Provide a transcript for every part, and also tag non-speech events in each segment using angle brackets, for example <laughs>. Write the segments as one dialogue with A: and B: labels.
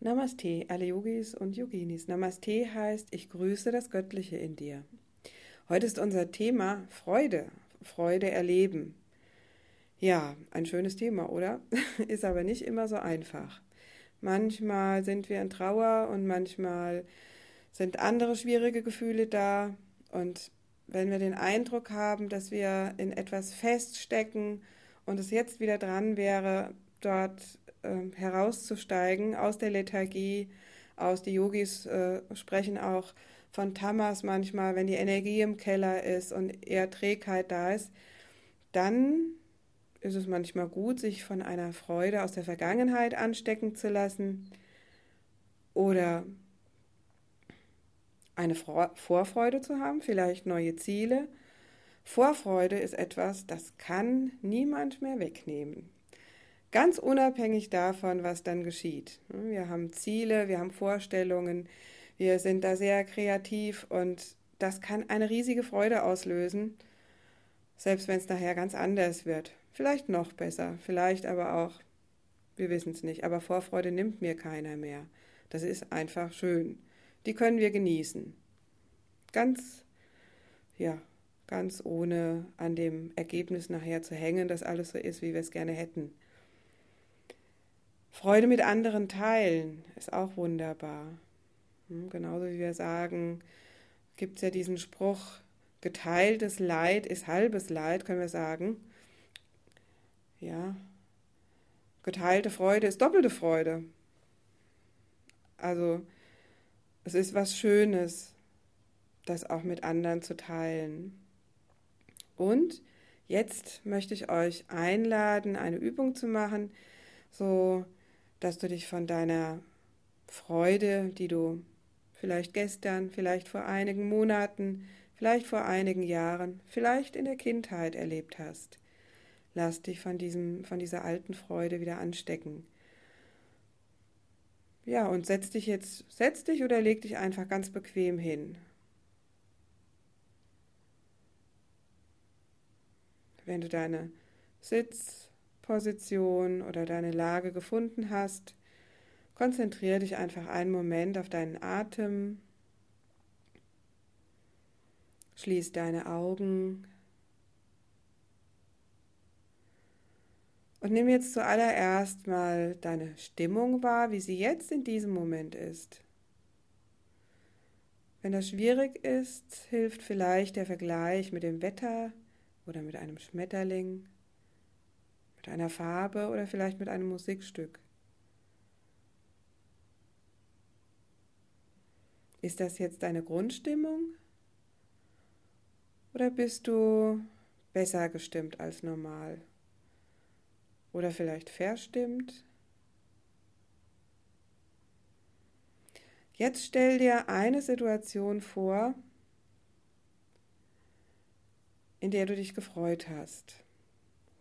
A: Namaste, alle Yogis und Yoginis. Namaste heißt, ich grüße das Göttliche in dir. Heute ist unser Thema Freude, Freude erleben. Ja, ein schönes Thema, oder? <laughs> ist aber nicht immer so einfach. Manchmal sind wir in Trauer und manchmal sind andere schwierige Gefühle da. Und wenn wir den Eindruck haben, dass wir in etwas feststecken und es jetzt wieder dran wäre, dort äh, herauszusteigen aus der Lethargie, aus die Yogis äh, sprechen auch von Tamas manchmal, wenn die Energie im Keller ist und eher Trägheit da ist, dann ist es manchmal gut, sich von einer Freude aus der Vergangenheit anstecken zu lassen oder eine Vorfreude zu haben, vielleicht neue Ziele. Vorfreude ist etwas, das kann niemand mehr wegnehmen. Ganz unabhängig davon, was dann geschieht. Wir haben Ziele, wir haben Vorstellungen, wir sind da sehr kreativ und das kann eine riesige Freude auslösen, selbst wenn es nachher ganz anders wird. Vielleicht noch besser, vielleicht aber auch, wir wissen es nicht, aber Vorfreude nimmt mir keiner mehr. Das ist einfach schön. Die können wir genießen. Ganz, ja, ganz ohne an dem Ergebnis nachher zu hängen, dass alles so ist, wie wir es gerne hätten. Freude mit anderen teilen ist auch wunderbar. Hm, genauso wie wir sagen, gibt es ja diesen Spruch, geteiltes Leid ist halbes Leid, können wir sagen. Ja, geteilte Freude ist doppelte Freude. Also es ist was Schönes, das auch mit anderen zu teilen. Und jetzt möchte ich euch einladen, eine Übung zu machen, so dass du dich von deiner Freude, die du vielleicht gestern, vielleicht vor einigen Monaten, vielleicht vor einigen Jahren, vielleicht in der Kindheit erlebt hast, Lass dich von, diesem, von dieser alten Freude wieder anstecken. Ja, und setz dich jetzt, setz dich oder leg dich einfach ganz bequem hin. Wenn du deine Sitzposition oder deine Lage gefunden hast, konzentriere dich einfach einen Moment auf deinen Atem. Schließ deine Augen. Und nimm jetzt zuallererst mal deine Stimmung wahr, wie sie jetzt in diesem Moment ist. Wenn das schwierig ist, hilft vielleicht der Vergleich mit dem Wetter oder mit einem Schmetterling, mit einer Farbe oder vielleicht mit einem Musikstück. Ist das jetzt deine Grundstimmung? Oder bist du besser gestimmt als normal? oder vielleicht verstimmt. Jetzt stell dir eine Situation vor, in der du dich gefreut hast.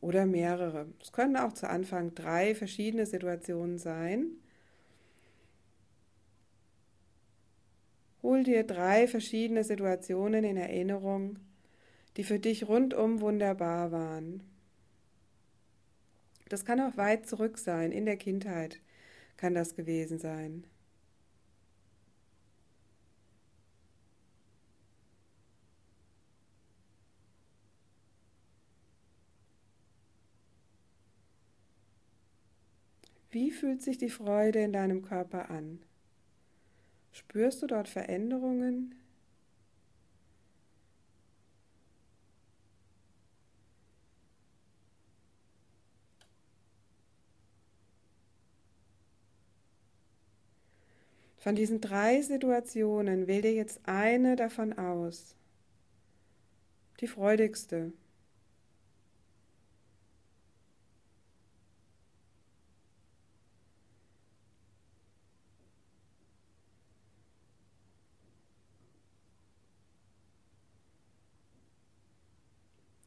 A: Oder mehrere. Es können auch zu Anfang drei verschiedene Situationen sein. Hol dir drei verschiedene Situationen in Erinnerung, die für dich rundum wunderbar waren. Das kann auch weit zurück sein, in der Kindheit kann das gewesen sein. Wie fühlt sich die Freude in deinem Körper an? Spürst du dort Veränderungen? Von diesen drei Situationen wähl dir jetzt eine davon aus. Die freudigste.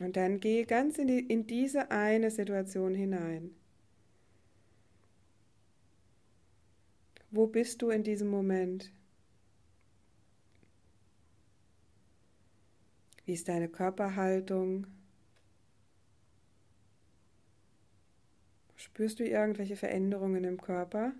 A: Und dann gehe ganz in, die, in diese eine Situation hinein. Wo bist du in diesem Moment? Wie ist deine Körperhaltung? Spürst du irgendwelche Veränderungen im Körper?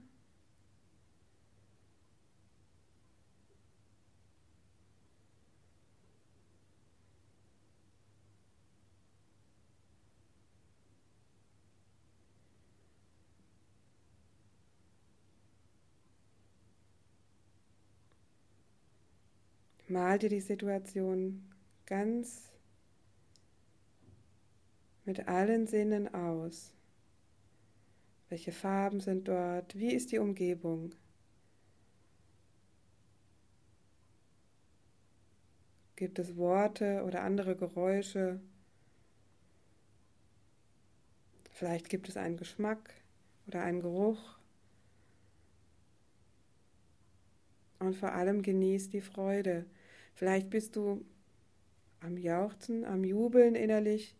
A: Mal dir die Situation ganz mit allen Sinnen aus. Welche Farben sind dort? Wie ist die Umgebung? Gibt es Worte oder andere Geräusche? Vielleicht gibt es einen Geschmack oder einen Geruch. Und vor allem genieß die Freude. Vielleicht bist du am Jauchzen, am Jubeln innerlich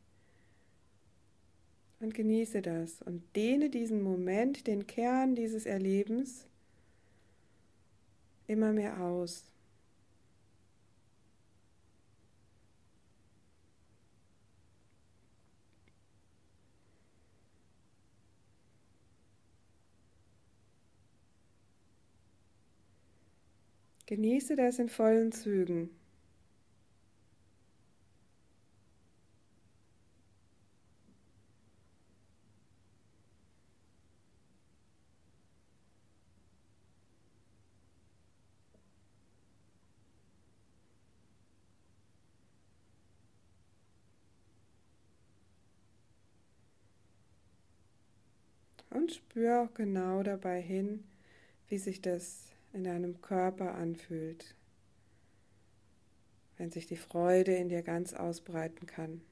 A: und genieße das und dehne diesen Moment, den Kern dieses Erlebens immer mehr aus. Genieße das in vollen Zügen. Und spür auch genau dabei hin, wie sich das in deinem Körper anfühlt, wenn sich die Freude in dir ganz ausbreiten kann.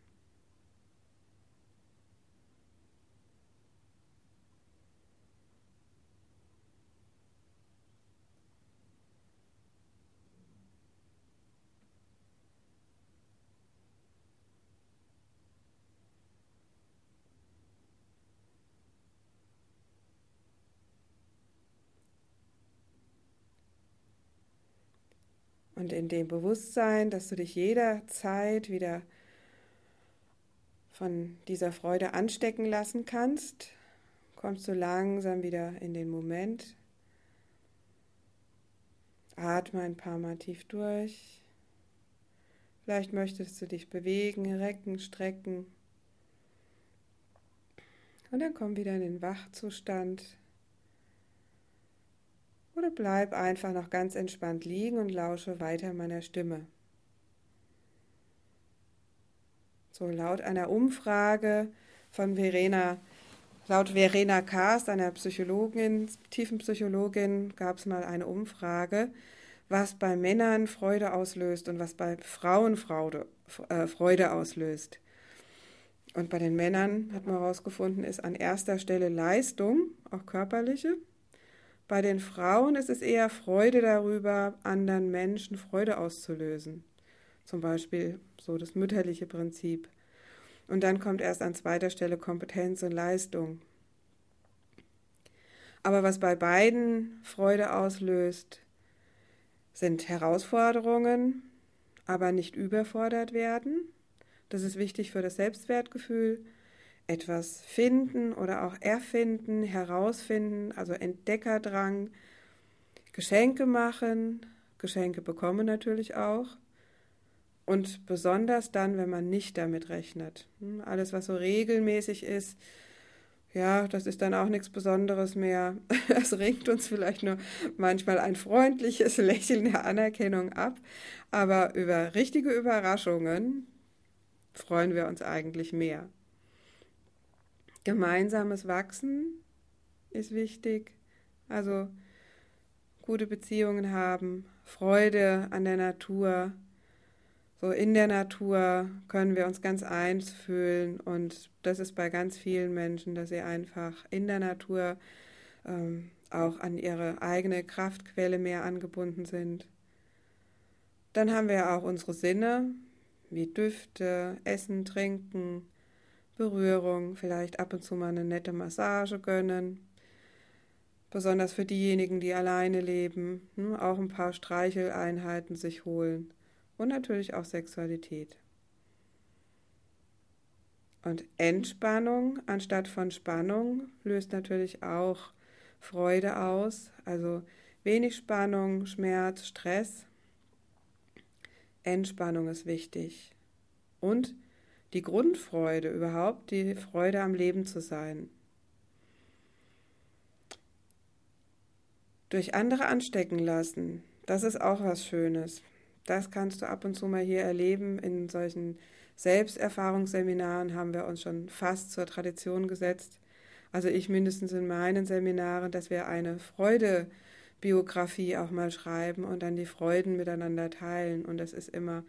A: Und in dem Bewusstsein, dass du dich jederzeit wieder von dieser Freude anstecken lassen kannst, kommst du langsam wieder in den Moment. Atme ein paar Mal tief durch. Vielleicht möchtest du dich bewegen, recken, strecken. Und dann komm wieder in den Wachzustand. Oder bleib einfach noch ganz entspannt liegen und lausche weiter meiner Stimme. So laut einer Umfrage von Verena, laut Verena Kast, einer Psychologin, Tiefenpsychologin, gab es mal eine Umfrage, was bei Männern Freude auslöst und was bei Frauen Freude, äh, Freude auslöst. Und bei den Männern hat man herausgefunden, ist an erster Stelle Leistung, auch körperliche, bei den Frauen ist es eher Freude darüber, anderen Menschen Freude auszulösen. Zum Beispiel so das mütterliche Prinzip. Und dann kommt erst an zweiter Stelle Kompetenz und Leistung. Aber was bei beiden Freude auslöst, sind Herausforderungen, aber nicht überfordert werden. Das ist wichtig für das Selbstwertgefühl etwas finden oder auch erfinden, herausfinden, also Entdeckerdrang, Geschenke machen, Geschenke bekommen natürlich auch. Und besonders dann, wenn man nicht damit rechnet. Hm, alles, was so regelmäßig ist, ja, das ist dann auch nichts Besonderes mehr. <laughs> Es ringt uns vielleicht nur manchmal ein freundliches <laughs> Lächeln der Anerkennung ab. Aber über richtige Überraschungen freuen wir uns eigentlich mehr. Gemeinsames Wachsen ist wichtig. Also gute Beziehungen haben, Freude an der Natur. So in der Natur können wir uns ganz eins fühlen und das ist bei ganz vielen Menschen, dass sie einfach in der Natur ähm, auch an ihre eigene Kraftquelle mehr angebunden sind. Dann haben wir auch unsere Sinne, wie Düfte, Essen, Trinken, Berührung, vielleicht ab und zu mal eine nette Massage gönnen. Besonders für diejenigen, die alleine leben, ne, auch ein paar Streicheleinheiten sich holen. Und natürlich auch Sexualität. Und Entspannung anstatt von Spannung löst natürlich auch Freude aus, also wenig Spannung, Schmerz, Stress. Entspannung ist wichtig. Und die Grundfreude überhaupt, die Freude am Leben zu sein. Durch andere anstecken lassen, das ist auch was Schönes. Das kannst du ab und zu mal hier erleben. In solchen Selbsterfahrungsseminaren haben wir uns schon fast zur Tradition gesetzt. Also ich mindestens in meinen Seminaren, dass wir eine Freudebiografie auch mal schreiben und dann die Freuden miteinander teilen. Und das ist immer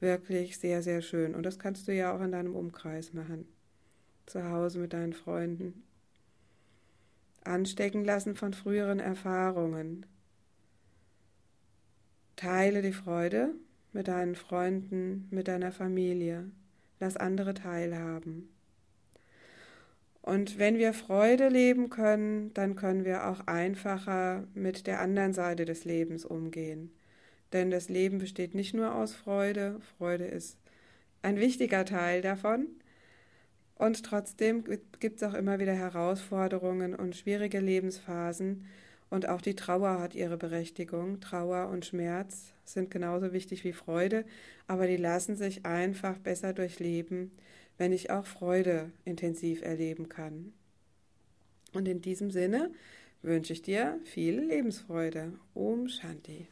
A: wirklich sehr, sehr schön. Und das kannst du ja auch in deinem Umkreis machen. Zu Hause mit deinen Freunden. Anstecken lassen von früheren Erfahrungen. Teile die Freude mit deinen Freunden, mit deiner Familie. Lass andere teilhaben. Und wenn wir Freude leben können, dann können wir auch einfacher mit der anderen Seite des Lebens umgehen. Denn das Leben besteht nicht nur aus Freude, Freude ist ein wichtiger Teil davon. Und trotzdem gibt es auch immer wieder Herausforderungen und schwierige Lebensphasen, und auch die Trauer hat ihre Berechtigung. Trauer und Schmerz sind genauso wichtig wie Freude, aber die lassen sich einfach besser durchleben, wenn ich auch Freude intensiv erleben kann. Und in diesem Sinne wünsche ich dir viel Lebensfreude. Om Shanti.